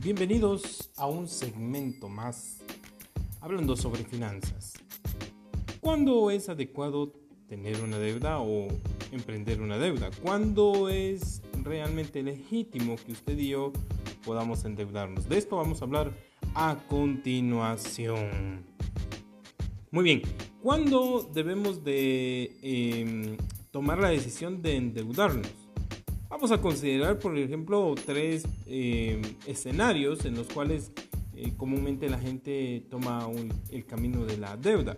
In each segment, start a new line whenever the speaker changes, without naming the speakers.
Bienvenidos a un segmento más hablando sobre finanzas. ¿Cuándo es adecuado tener una deuda o emprender una deuda? ¿Cuándo es realmente legítimo que usted y yo podamos endeudarnos? De esto vamos a hablar a continuación. Muy bien, ¿cuándo debemos de em, tomar la decisión de endeudarnos? Vamos a considerar, por ejemplo, tres em, escenarios en los cuales eh, comúnmente la gente toma el camino de la deuda.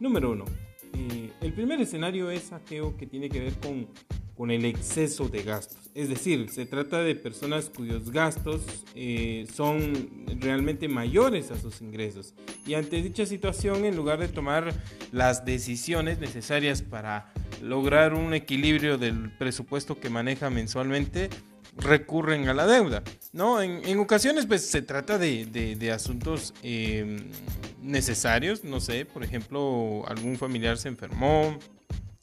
Número uno, eh, el primer escenario es aquello que tiene que ver con, con el exceso de gastos. Es decir, se trata de personas cuyos gastos eh, son realmente mayores a sus ingresos. Y ante dicha situación, en lugar de tomar las decisiones necesarias para lograr un equilibrio del presupuesto que maneja mensualmente, recurren a la deuda. ¿no? En, ocasiones pues, se trata de, asuntos em, necesarios, no sé, por ejemplo, algún familiar se enfermó,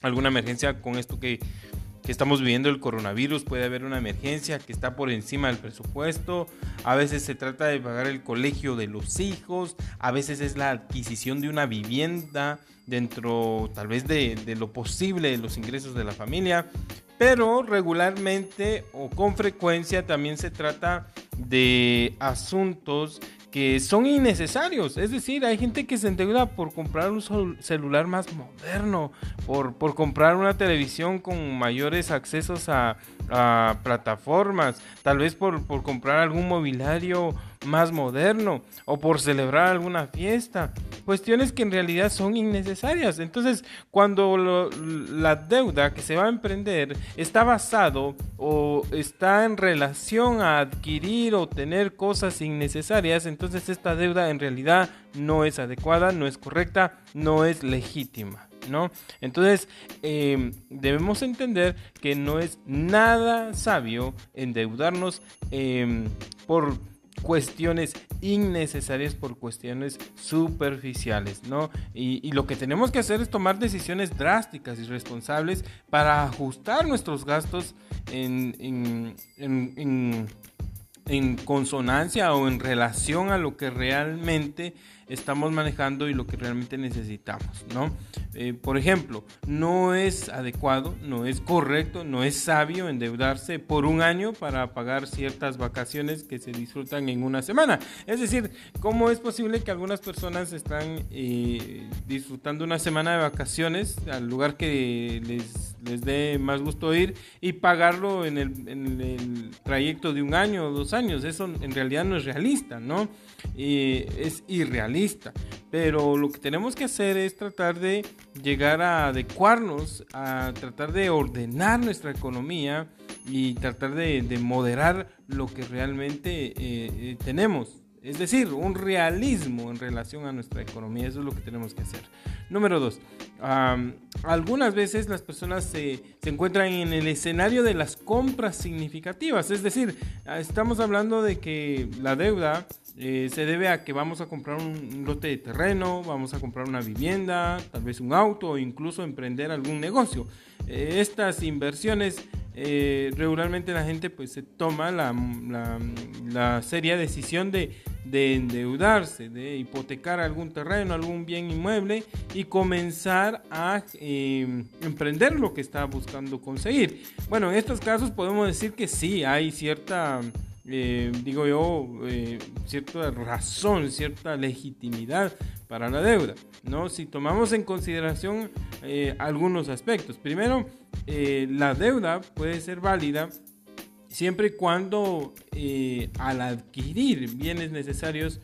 alguna emergencia con esto que, que estamos viviendo el coronavirus, puede haber una emergencia que está por encima del presupuesto, a veces se trata de pagar el colegio de los hijos, a veces es la adquisición de una vivienda dentro tal vez de, de lo posible de los ingresos de la familia, pero regularmente o con frecuencia también se trata de asuntos que son innecesarios. Es decir, hay gente que se endeuda por comprar un celular más moderno, por, por comprar una televisión con mayores accesos a, a plataformas, tal vez por, por comprar algún mobiliario más moderno o por celebrar alguna fiesta. Cuestiones que en realidad son innecesarias. Entonces, cuando la deuda que se va a emprender está basado o está en relación a adquirir o tener cosas innecesarias, entonces esta deuda en realidad no es adecuada, no es correcta, no es legítima. ¿No? Entonces, em, debemos entender que no es nada sabio endeudarnos em, por cuestiones innecesarias por cuestiones superficiales, ¿no? Y, lo que tenemos que hacer es tomar decisiones drásticas y responsables para ajustar nuestros gastos en, en consonancia o en relación a lo que realmente estamos manejando y lo que realmente necesitamos, ¿no? Eh, por ejemplo, no es adecuado, no es correcto, no es sabio endeudarse por un año para pagar ciertas vacaciones que se disfrutan en una semana. Es decir, ¿cómo es posible que algunas personas están eh, disfrutando una semana de vacaciones al lugar que les, les dé más gusto ir y pagarlo en el, trayecto de un año o dos años? Eso en realidad no es realista, ¿no? Y es irrealista. Pero lo que tenemos que hacer es tratar de llegar a adecuarnos, a tratar de ordenar nuestra economía y tratar de, moderar lo que realmente eh, eh, tenemos. Es decir, un realismo en relación a nuestra economía. Eso es lo que tenemos que hacer. Número dos, algunas veces las personas se, se, encuentran en el escenario de las compras significativas. Es decir, estamos hablando de que la deuda eh, se debe a que vamos a comprar un, lote de terreno, vamos a comprar una vivienda, tal vez un auto o incluso emprender algún negocio. Eh, estas inversiones eh, regularmente la gente pues se toma la, la, seria decisión de, de, endeudarse, de hipotecar algún terreno, algún bien inmueble y comenzar a emprender lo que está buscando conseguir. Bueno, en estos casos podemos decir que sí, hay cierta eh, digo yo, eh, cierta razón, cierta legitimidad para la deuda, ¿no? Si tomamos en consideración algunos aspectos. Primero, la deuda puede ser válida siempre y cuando al adquirir bienes necesarios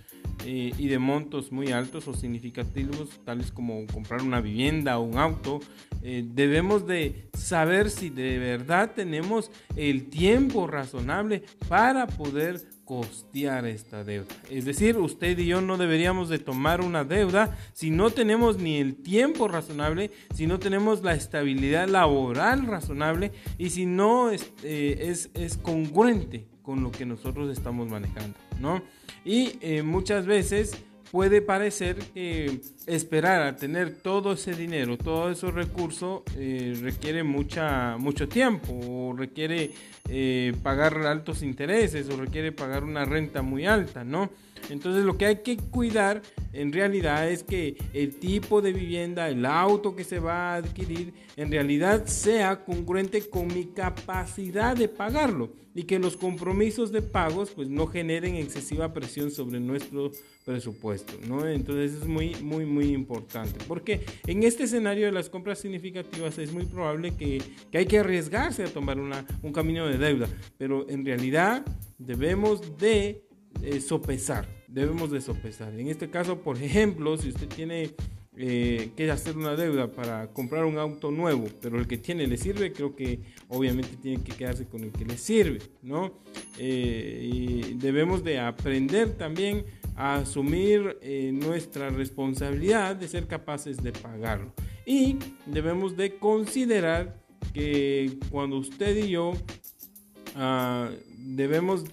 y de montos muy altos o significativos, tales como comprar una vivienda o un auto, eh, debemos de saber si de verdad tenemos el tiempo razonable para poder costear esta deuda. Es decir, usted y yo no deberíamos de tomar una deuda si no tenemos ni el tiempo razonable, si no tenemos la estabilidad laboral razonable y si no es, eh, congruente con lo que nosotros estamos manejando, ¿no? Y eh, muchas veces puede parecer que esperar a tener todo ese dinero, todos esos recursos, eh, requiere mucha, mucho tiempo, o requiere eh, pagar altos intereses, o requiere pagar una renta muy alta, ¿no? Entonces lo que hay que cuidar en realidad es que el tipo de vivienda, el auto que se va a adquirir, en realidad sea congruente con mi capacidad de pagarlo y que los compromisos de pagos pues no generen excesiva presión sobre nuestro presupuesto, ¿no? Entonces es muy muy muy importante porque en este escenario de las compras significativas es muy probable que, que hay que arriesgarse a tomar una, un camino de deuda, pero en realidad debemos de eh, sopesar, debemos de sopesar. En este caso, por ejemplo, si usted tiene eh, hacer una deuda para comprar un auto nuevo, pero el que tiene le sirve, creo que obviamente tiene que quedarse con el que le sirve, ¿no? Eh, debemos de aprender también a asumir nuestra responsabilidad de ser capaces de pagarlo. Y debemos de considerar que cuando usted y yo ah, debemos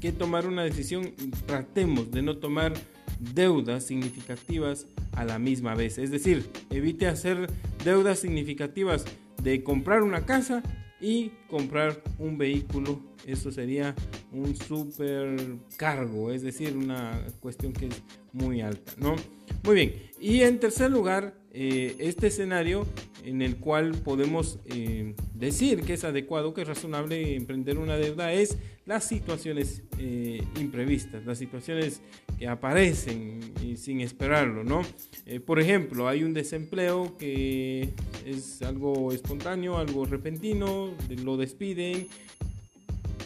que tomar una decisión, tratemos de no tomar deudas significativas a la misma vez. Es decir, evite hacer deudas significativas de comprar una casa y comprar un vehículo. Eso sería un super cargo, es decir, una cuestión que es muy alta, ¿no? Muy bien. Y en tercer lugar, eh, este escenario en el cual podemos eh, decir que es adecuado, que es razonable emprender una deuda, es las situaciones eh, imprevistas, las situaciones que aparecen sin esperarlo, ¿no? Por ejemplo, hay un desempleo que es algo espontáneo, algo repentino, lo despiden,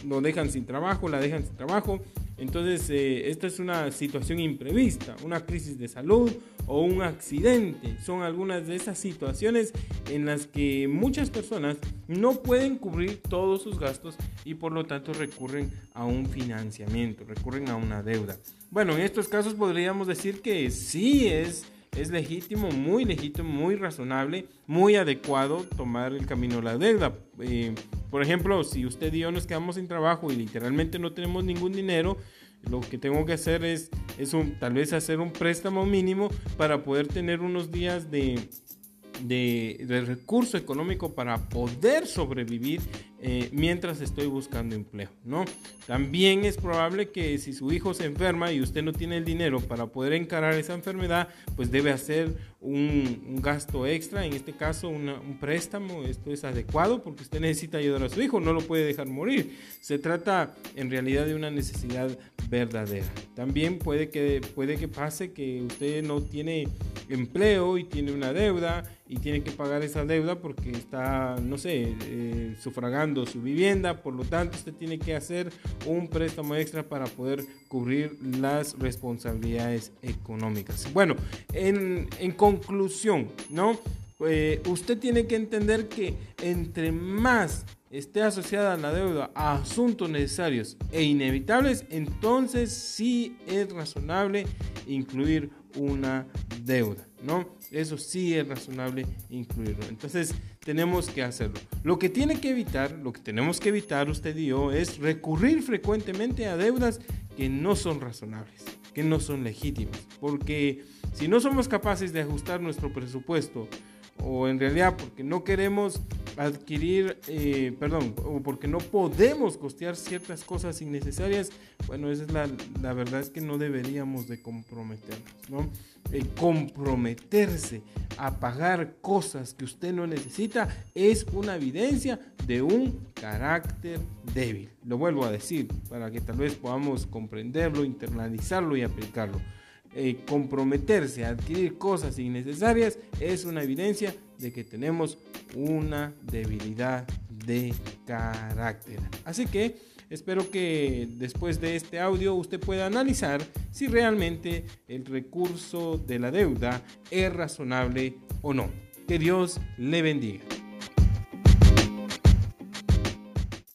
lo dejan sin trabajo, la dejan sin trabajo, entonces, eh, esta es una situación imprevista, una crisis de salud o un accidente. Son algunas de esas situaciones en las que muchas personas no pueden cubrir todos sus gastos y por lo tanto recurren a un financiamiento, recurren a una deuda. Bueno, en estos casos podríamos decir que sí es es legítimo, muy legítimo, muy razonable, muy adecuado tomar el camino de la deuda. Eh, por ejemplo, si usted y yo nos quedamos sin trabajo y literalmente no tenemos ningún dinero, lo que tengo que hacer es, es un, tal vez hacer un préstamo mínimo para poder tener unos días de, de, recurso económico para poder sobrevivir eh, mientras estoy buscando empleo, ¿no? También es probable que si su hijo se enferma y usted no tiene el dinero para poder encarar esa enfermedad, pues debe hacer un, gasto extra, en este caso un préstamo, esto es adecuado porque usted necesita ayudar a su hijo, no lo puede dejar morir. Se trata en realidad de una necesidad verdadera. También puede que, puede que pase que usted no tiene empleo y tiene una deuda y tiene que pagar esa deuda porque está, no sé, eh, sufragando su vivienda, por lo tanto usted tiene que hacer un préstamo extra para poder cubrir las responsabilidades económicas. Bueno, en, conclusión, ¿no? Eh, usted tiene que entender que entre más esté asociada la deuda a asuntos necesarios e inevitables, entonces sí es razonable incluir una deuda, ¿no? Eso sí es razonable incluirlo. Entonces tenemos que hacerlo. Lo que tiene que evitar, lo que tenemos que evitar usted y yo es recurrir frecuentemente a deudas que no son razonables, que no son legítimas, porque si no somos capaces de ajustar nuestro presupuesto o en realidad porque no queremos adquirir, eh, perdón, o porque no podemos costear ciertas cosas innecesarias, bueno, esa es la, la verdad es que no deberíamos de comprometernos, ¿no? comprometerse a pagar cosas que usted no necesita es una evidencia de un carácter débil. Lo vuelvo a decir para que tal vez podamos comprenderlo, internalizarlo y aplicarlo. Eh, comprometerse a adquirir cosas innecesarias es una evidencia de que tenemos una debilidad de carácter. Así que espero que después de este audio usted pueda analizar si realmente el recurso de la deuda es razonable o no. Que Dios le bendiga.